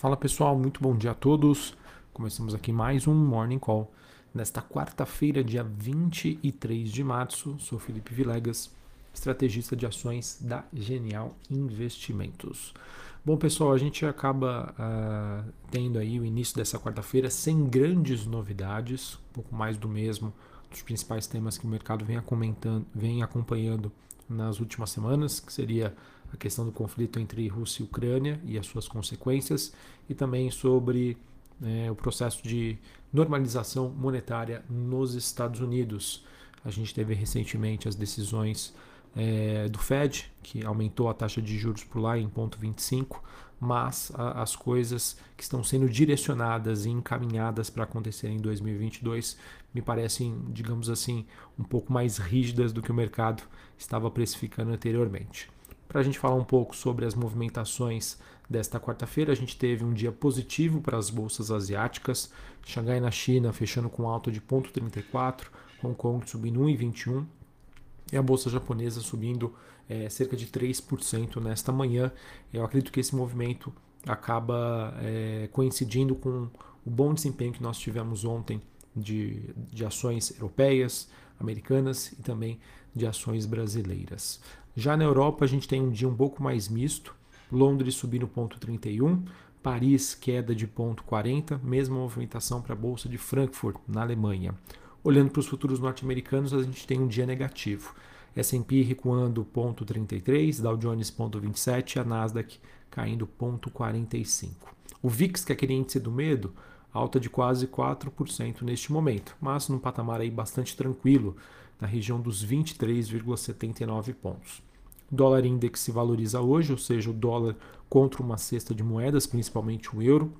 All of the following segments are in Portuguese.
Fala pessoal, muito bom dia a todos. Começamos aqui mais um Morning Call. Nesta quarta-feira, dia 23 de março, sou Felipe Vilegas, estrategista de ações da Genial Investimentos. Bom pessoal, a gente acaba uh, tendo aí o início dessa quarta-feira sem grandes novidades, um pouco mais do mesmo dos principais temas que o mercado vem, comentando, vem acompanhando nas últimas semanas, que seria a questão do conflito entre Rússia e Ucrânia e as suas consequências, e também sobre é, o processo de normalização monetária nos Estados Unidos. A gente teve recentemente as decisões é, do Fed, que aumentou a taxa de juros por lá em 0,25, mas a, as coisas que estão sendo direcionadas e encaminhadas para acontecer em 2022 me parecem, digamos assim, um pouco mais rígidas do que o mercado estava precificando anteriormente. Para a gente falar um pouco sobre as movimentações desta quarta-feira, a gente teve um dia positivo para as bolsas asiáticas. Xangai na China fechando com alta de 0,34, Hong Kong subindo 1,21 e a bolsa japonesa subindo é, cerca de 3% nesta manhã. Eu acredito que esse movimento acaba é, coincidindo com o bom desempenho que nós tivemos ontem de, de ações europeias, americanas e também de ações brasileiras. Já na Europa, a gente tem um dia um pouco mais misto. Londres subindo 0,31, Paris queda de 0,40, mesma movimentação para a Bolsa de Frankfurt, na Alemanha. Olhando para os futuros norte-americanos, a gente tem um dia negativo. S&P recuando 0,33, Dow Jones 0,27 e a Nasdaq caindo 0,45. O VIX, que é aquele índice do medo, alta de quase 4% neste momento, mas num patamar aí bastante tranquilo, na região dos 23,79 pontos. O dólar index se valoriza hoje, ou seja, o dólar contra uma cesta de moedas, principalmente o euro,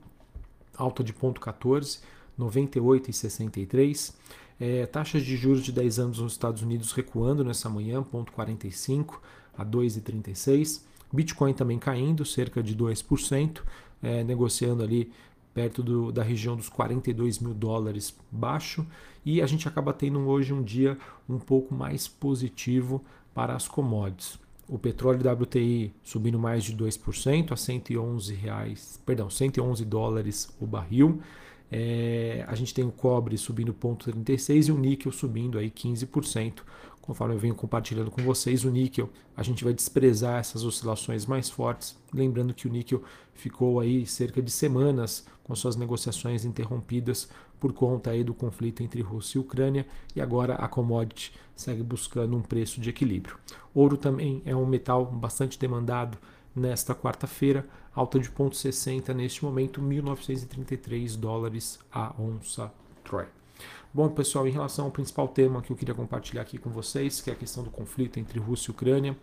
alta de 0,14, 98,63. É, taxas de juros de 10 anos nos Estados Unidos recuando nessa manhã, 0,45 a 2,36. Bitcoin também caindo, cerca de 2%, é, negociando ali perto do, da região dos 42 mil dólares baixo, e a gente acaba tendo hoje um dia um pouco mais positivo para as commodities. O petróleo WTI subindo mais de 2% a 111 reais, perdão, 111 dólares o barril. É, a gente tem o cobre subindo 0,36 e o níquel subindo aí 15%, Conforme eu venho compartilhando com vocês, o níquel, a gente vai desprezar essas oscilações mais fortes. Lembrando que o níquel ficou aí cerca de semanas com suas negociações interrompidas por conta aí do conflito entre Rússia e Ucrânia e agora a commodity segue buscando um preço de equilíbrio. Ouro também é um metal bastante demandado nesta quarta-feira, alta de 0,60 neste momento, 1.933 dólares a onça Troy. Bom, pessoal, em relação ao principal tema que eu queria compartilhar aqui com vocês, que é a questão do conflito entre Rússia e Ucrânia,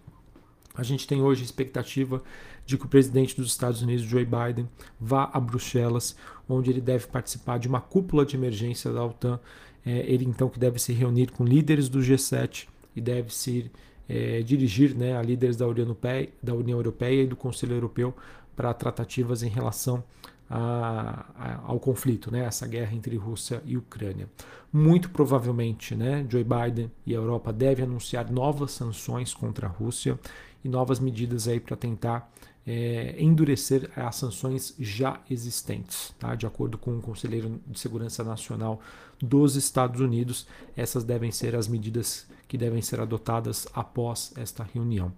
a gente tem hoje a expectativa de que o presidente dos Estados Unidos, Joe Biden, vá a Bruxelas, onde ele deve participar de uma cúpula de emergência da OTAN. É, ele então que deve se reunir com líderes do G7 e deve se é, dirigir né, a líderes da União, Europeia, da União Europeia e do Conselho Europeu para tratativas em relação a, ao conflito, né, essa guerra entre Rússia e Ucrânia. Muito provavelmente, né, Joe Biden e a Europa devem anunciar novas sanções contra a Rússia e novas medidas aí para tentar é, endurecer as sanções já existentes. Tá? De acordo com o Conselheiro de Segurança Nacional dos Estados Unidos, essas devem ser as medidas que devem ser adotadas após esta reunião.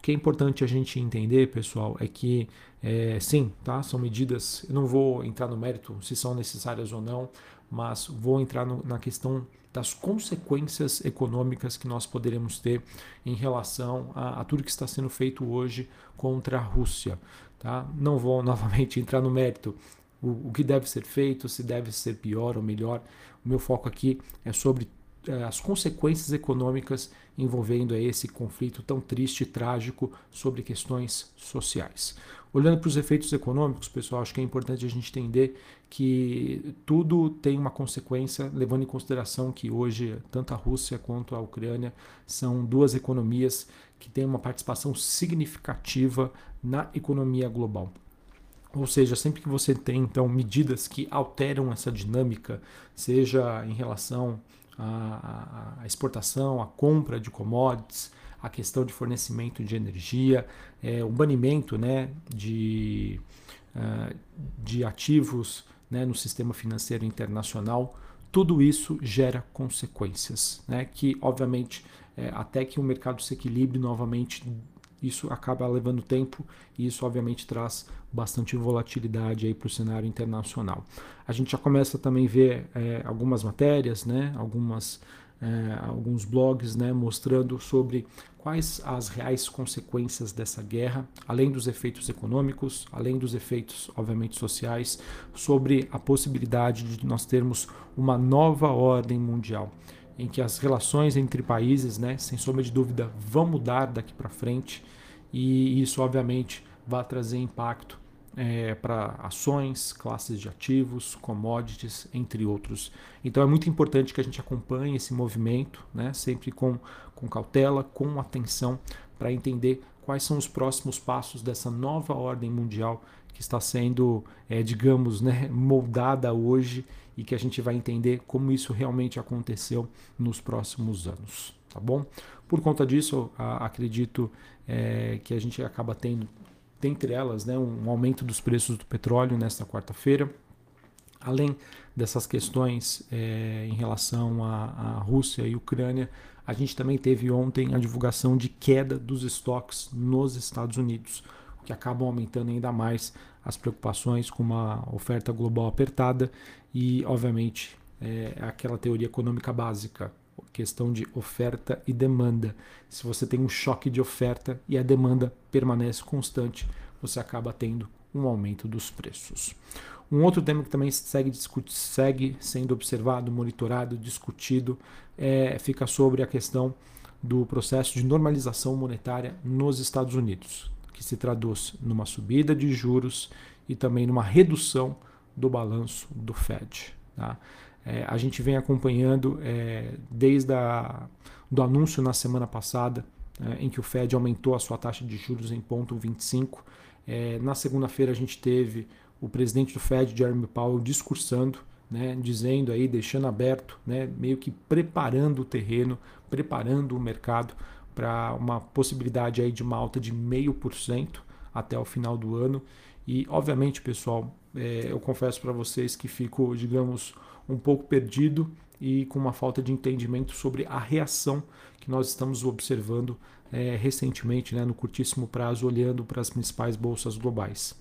O que é importante a gente entender, pessoal, é que é, sim, tá? São medidas. Eu não vou entrar no mérito se são necessárias ou não, mas vou entrar no, na questão das consequências econômicas que nós poderemos ter em relação a, a, tudo que está sendo feito hoje contra a Rússia. Tá? Não vou novamente entrar no mérito o, o que deve ser feito, se deve ser pior ou melhor. O meu foco aqui é sobre as consequências econômicas envolvendo esse conflito tão triste e trágico sobre questões sociais. Olhando para os efeitos econômicos, pessoal, acho que é importante a gente entender que tudo tem uma consequência, levando em consideração que hoje tanto a Rússia quanto a Ucrânia são duas economias que têm uma participação significativa na economia global. Ou seja, sempre que você tem então medidas que alteram essa dinâmica, seja em relação a, a exportação, a compra de commodities, a questão de fornecimento de energia, é, o banimento né, de, uh, de ativos né, no sistema financeiro internacional, tudo isso gera consequências, né, que obviamente é, até que o mercado se equilibre novamente, isso acaba levando tempo e isso obviamente traz bastante volatilidade para o cenário internacional. A gente já começa também a ver é, algumas matérias, né, algumas é, alguns blogs né, mostrando sobre quais as reais consequências dessa guerra, além dos efeitos econômicos, além dos efeitos, obviamente, sociais, sobre a possibilidade de nós termos uma nova ordem mundial, em que as relações entre países, né, sem sombra de dúvida, vão mudar daqui para frente, e isso, obviamente, vai trazer impacto é, para ações, classes de ativos, commodities, entre outros. Então é muito importante que a gente acompanhe esse movimento, né, sempre com, com cautela, com atenção, para entender quais são os próximos passos dessa nova ordem mundial que está sendo, é, digamos, né, moldada hoje e que a gente vai entender como isso realmente aconteceu nos próximos anos. Tá bom? Por conta disso, a, acredito é, que a gente acaba tendo dentre elas, né, um aumento dos preços do petróleo nesta quarta-feira. Além dessas questões é, em relação à, Rússia e Ucrânia, a gente também teve ontem a divulgação de queda dos estoques nos Estados Unidos, o que acabam aumentando ainda mais as preocupações com uma oferta global apertada e, obviamente, é, aquela teoria econômica básica questão de oferta e demanda. Se você tem um choque de oferta e a demanda permanece constante, você acaba tendo um aumento dos preços. Um outro tema que também segue, segue sendo observado, monitorado, discutido, é, fica sobre a questão do processo de normalização monetária nos Estados Unidos, que se traduz numa subida de juros e também numa redução do balanço do Fed. Tá? É, a gente vem acompanhando é, desde a, do anúncio na semana passada, é, em que o Fed aumentou a sua taxa de juros em ponto 25. É, na segunda-feira a gente teve o presidente do Fed, Jeremy Powell, discursando, né, dizendo aí, deixando aberto, né, meio que preparando o terreno, preparando o mercado para uma possibilidade aí de uma alta de meio por cento até o final do ano. E obviamente, pessoal, é, eu confesso para vocês que fico, digamos, um pouco perdido e com uma falta de entendimento sobre a reação que nós estamos observando é, recentemente, né, no curtíssimo prazo, olhando para as principais bolsas globais.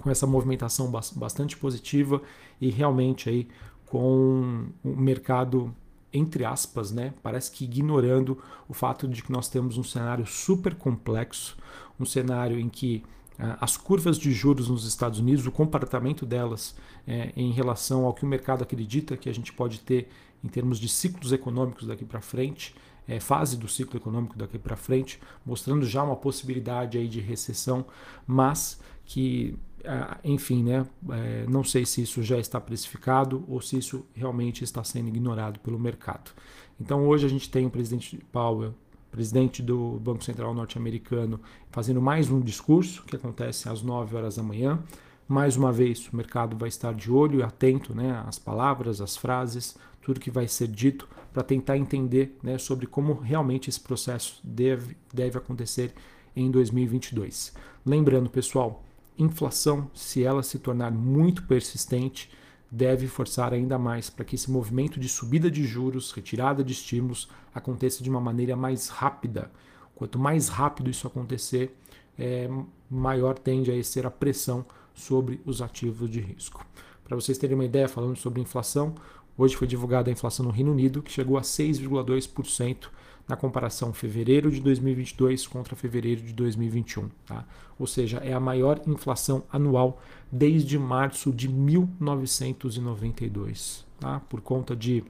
Com essa movimentação bastante positiva e realmente aí com o mercado entre aspas, né, parece que ignorando o fato de que nós temos um cenário super complexo, um cenário em que ah, as curvas de juros nos Estados Unidos, o comportamento delas é, em relação ao que o mercado acredita que a gente pode ter em termos de ciclos econômicos daqui para frente, é, fase do ciclo econômico daqui para frente, mostrando já uma possibilidade aí de recessão, mas que, enfim, né, é, não sei se isso já está precificado ou se isso realmente está sendo ignorado pelo mercado. Então hoje a gente tem o presidente Powell presidente do Banco Central norte-americano, fazendo mais um discurso que acontece às 9 horas da manhã. Mais uma vez, o mercado vai estar de olho e atento né, às palavras, às frases, tudo que vai ser dito, para tentar entender né, sobre como realmente esse processo deve, deve acontecer em 2022. Lembrando, pessoal, inflação, se ela se tornar muito persistente, deve forçar ainda mais para que esse movimento de subida de juros, retirada de estímulos, aconteça de uma maneira mais rápida. Quanto mais rápido isso acontecer, é, maior tende a ser a pressão sobre os ativos de risco. Para vocês terem uma ideia, falando sobre inflação, hoje foi divulgada a inflação no Reino Unido, que chegou a 6,2% na comparação fevereiro de 2022 contra fevereiro de 2021. Tá? Ou seja, é a maior inflação anual desde março de 1992, tá? por conta de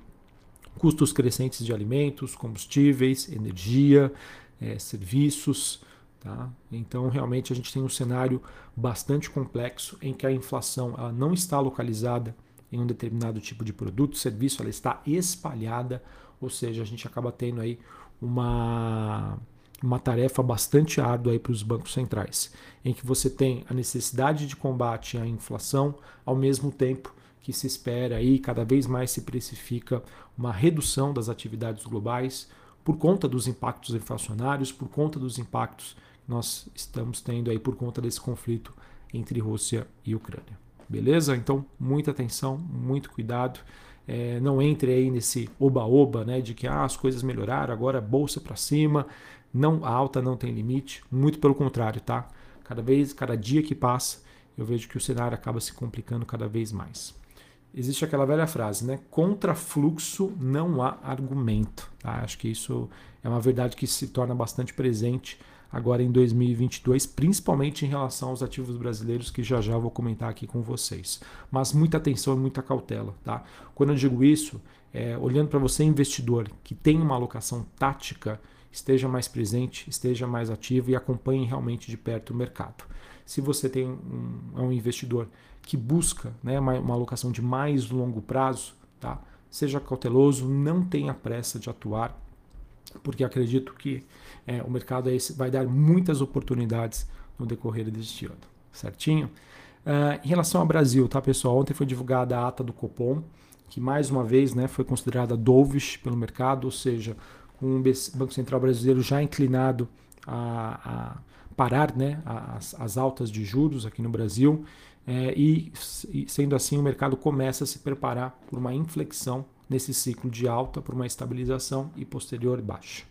custos crescentes de alimentos, combustíveis, energia, é, serviços. Tá? Então, realmente, a gente tem um cenário bastante complexo em que a inflação ela não está localizada em um determinado tipo de produto, serviço, ela está espalhada, ou seja, a gente acaba tendo aí uma, uma tarefa bastante árdua para os bancos centrais, em que você tem a necessidade de combate à inflação, ao mesmo tempo que se espera aí cada vez mais se precifica uma redução das atividades globais por conta dos impactos inflacionários, por conta dos impactos que nós estamos tendo aí por conta desse conflito entre Rússia e Ucrânia. beleza? Então, muita atenção, muito cuidado. É, não entre aí nesse oba-oba, né, de que ah, as coisas melhoraram, agora é bolsa para cima. Não, a alta não tem limite, muito pelo contrário, tá? Cada vez, cada dia que passa, eu vejo que o cenário acaba se complicando cada vez mais. Existe aquela velha frase, né? Contra fluxo não há argumento. Tá? Acho que isso é uma verdade que se torna bastante presente agora em 2022, principalmente em relação aos ativos brasileiros, que já já vou comentar aqui com vocês. Mas muita atenção e muita cautela. Tá? Quando eu digo isso, é, olhando para você, investidor, que tem uma alocação tática, esteja mais presente, esteja mais ativo e acompanhe realmente de perto o mercado. Se você tem um, é um investidor que busca né, uma, uma alocação de mais longo prazo, tá? seja cauteloso, não tenha pressa de atuar, porque acredito que é, o mercado é vai dar muitas oportunidades no decorrer deste ano, certinho? Uh, em relação ao Brasil, tá pessoal? Ontem foi divulgada a ata do Copom, que mais uma vez né, foi considerada dovish pelo mercado, ou seja, com o Banco Central brasileiro já inclinado a, a parar né, as, as, altas de juros aqui no Brasil, é, e sendo assim o mercado começa a se preparar por uma inflexão nesse ciclo de alta para uma estabilização e posterior baixa.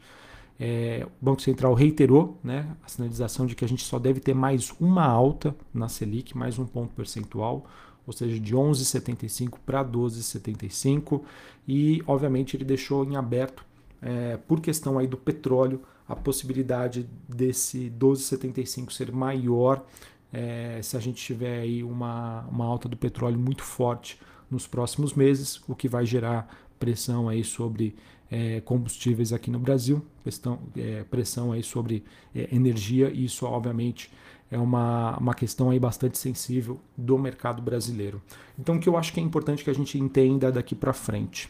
É, o Banco Central reiterou né, a sinalização de que a gente só deve ter mais uma alta na Selic, mais um ponto percentual, ou seja, de 11,75 para 12,75, e obviamente ele deixou em aberto, é, por questão aí do petróleo, a possibilidade desse 12,75 ser maior é, se a gente tiver aí uma, uma alta do petróleo muito forte nos próximos meses, o que vai gerar pressão aí sobre é, combustíveis aqui no Brasil, questão, é, pressão aí sobre é, energia, e isso obviamente é uma, uma questão aí bastante sensível do mercado brasileiro. Então o que eu acho que é importante que a gente entenda daqui para frente,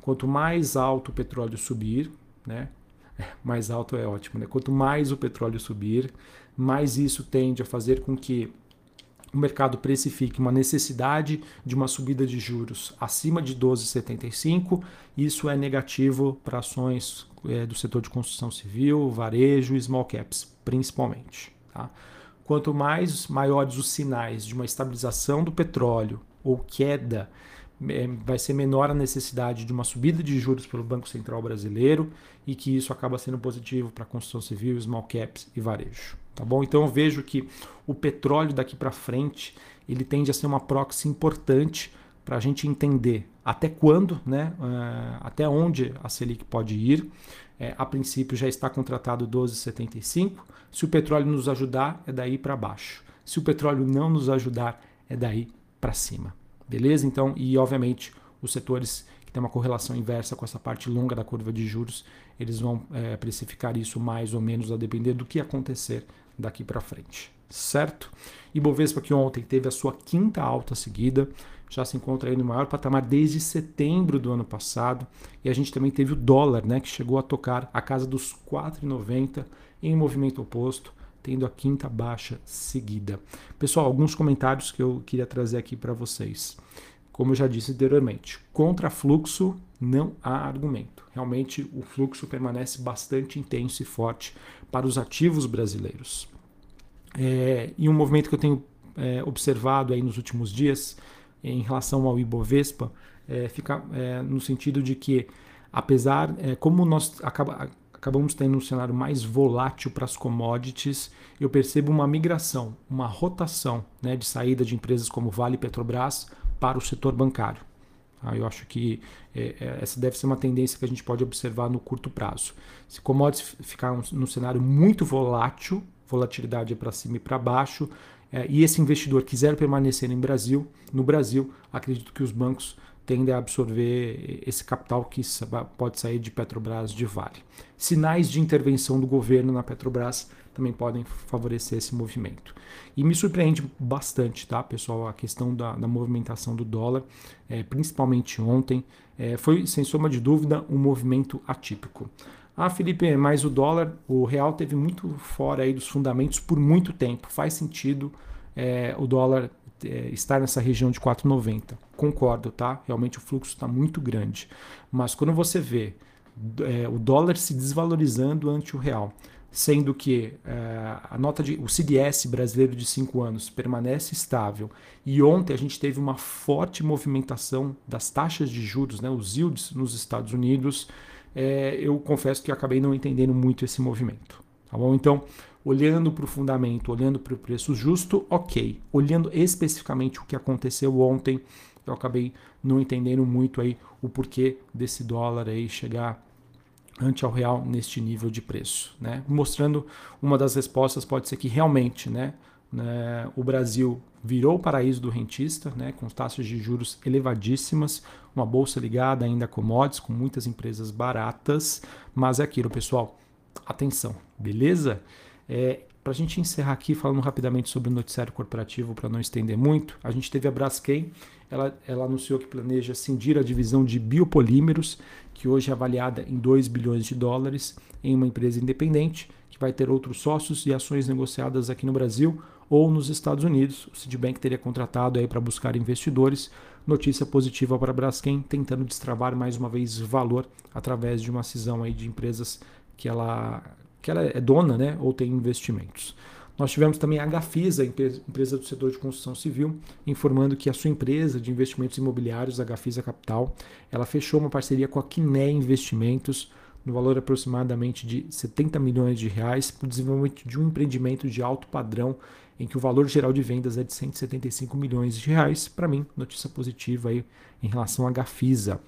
quanto mais alto o petróleo subir, né, mais alto é ótimo, né? Quanto mais o petróleo subir, mais isso tende a fazer com que o mercado precifique uma necessidade de uma subida de juros acima de 12,75, isso é negativo para ações é, do setor de construção civil, varejo e small caps, principalmente. Tá? Quanto mais maiores os sinais de uma estabilização do petróleo ou queda, vai ser menor a necessidade de uma subida de juros pelo Banco Central brasileiro e que isso acaba sendo positivo para a construção civil, small caps e varejo tá bom? Então eu vejo que o petróleo daqui para frente ele tende a ser uma proxy importante para a gente entender até quando, né, uh, até onde a Selic pode ir. É, a princípio já está contratado 12,75. Se o petróleo nos ajudar, é daí para baixo. Se o petróleo não nos ajudar, é daí para cima. Beleza? Então, e obviamente os setores que têm uma correlação inversa com essa parte longa da curva de juros, eles vão é, precificar isso mais ou menos a depender do que acontecer daqui para frente, certo? E Bovespa que ontem teve a sua quinta alta seguida, já se encontra aí no maior patamar desde setembro do ano passado, e a gente também teve o dólar, né, que chegou a tocar a casa dos 4,90 em movimento oposto, tendo a quinta baixa seguida. Pessoal, alguns comentários que eu queria trazer aqui para vocês. Como eu já disse anteriormente, contra fluxo não há argumento. Realmente o fluxo permanece bastante intenso e forte para os ativos brasileiros. É, e um movimento que eu tenho é, observado aí nos últimos dias em relação ao Ibovespa é, fica é, no sentido de que, apesar, é, como nós acaba, acabamos tendo um cenário mais volátil para as commodities, eu percebo uma migração, uma rotação né, de saída de empresas como Vale e Petrobras para o setor bancário. Ah, eu acho que é, é, essa deve ser uma tendência que a gente pode observar no curto prazo. Se commodities ficar num cenário muito volátil, volatilidade é para cima e para baixo, é, e esse investidor quiser permanecer em Brasil, no Brasil, acredito que os bancos tendem a absorver esse capital que pode sair de Petrobras de Vale. Sinais de intervenção do governo na Petrobras também podem favorecer esse movimento. E me surpreende bastante, tá, pessoal, a questão da, da movimentação do dólar, é, principalmente ontem, é, foi, sem soma de dúvida, um movimento atípico. Ah, Felipe, mas o dólar, o real teve muito fora aí dos fundamentos por muito tempo. Faz sentido é, o dólar é, estar nessa região de 4,90. Concordo, tá? Realmente o fluxo está muito grande. Mas quando você vê é, o dólar se desvalorizando ante o real, sendo que é, a nota de o CDS brasileiro de 5 anos permanece estável e ontem a gente teve uma forte movimentação das taxas de juros, né, os yields nos Estados Unidos, é, eu confesso que acabei não entendendo muito esse movimento. Tá bom? Então, olhando para o fundamento, olhando para o preço justo, ok. Olhando especificamente o que aconteceu ontem, eu acabei não entendendo muito aí o porquê desse dólar aí chegar ante ao real neste nível de preço, né? Mostrando uma das respostas pode ser que realmente, né, né o Brasil virou o paraíso do rentista, né, com taxas de juros elevadíssimas, uma bolsa ligada ainda a commodities, com muitas empresas baratas, mas é aquilo, pessoal, atenção, beleza? É, para a gente encerrar aqui falando rapidamente sobre o noticiário corporativo, para não estender muito, a gente teve a Braskem, ela, ela anunciou que planeja cindir a divisão de biopolímeros, que hoje é avaliada em 2 bilhões de dólares, em uma empresa independente, que vai ter outros sócios e ações negociadas aqui no Brasil ou nos Estados Unidos. O Citibank teria contratado aí para buscar investidores. Notícia positiva para a Braskem, tentando destravar mais uma vez valor através de uma cisão aí de empresas que ela, que ela é dona né, ou tem investimentos. Nós tivemos também a Gafisa, empresa do setor de construção civil, informando que a sua empresa de investimentos imobiliários, a Gafisa Capital, ela fechou uma parceria com a Quiné Investimentos no valor aproximadamente de 70 milhões de reais para o desenvolvimento de um empreendimento de alto padrão em que o valor geral de vendas é de 175 milhões de reais. Para mim, notícia positiva aí em relação à Gafisa.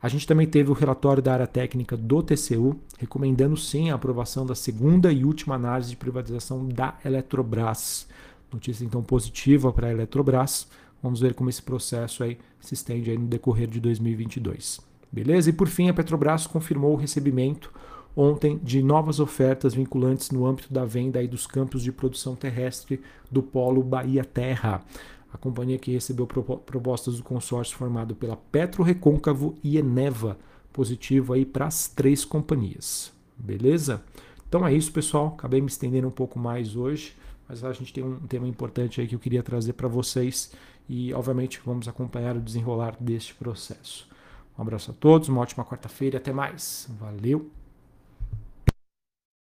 A gente também teve o relatório da área técnica do TCU, recomendando sim a aprovação da segunda e última análise de privatização da Eletrobras. Notícia então positiva para a Eletrobras. Vamos ver como esse processo aí se estende aí no decorrer de 2022. Beleza? E por fim, a Petrobras confirmou o recebimento ontem de novas ofertas vinculantes no âmbito da venda aí dos campos de produção terrestre do Polo Bahia Terra a companhia que recebeu propostas do consórcio formado pela Petro Recôncavo e Eneva, positivo aí para as três companhias. Beleza? Então é isso, pessoal. Acabei me estendendo um pouco mais hoje, mas a gente tem um tema importante aí que eu queria trazer para vocês e, obviamente, vamos acompanhar o desenrolar deste processo. Um abraço a todos, uma ótima quarta-feira e até mais. Valeu!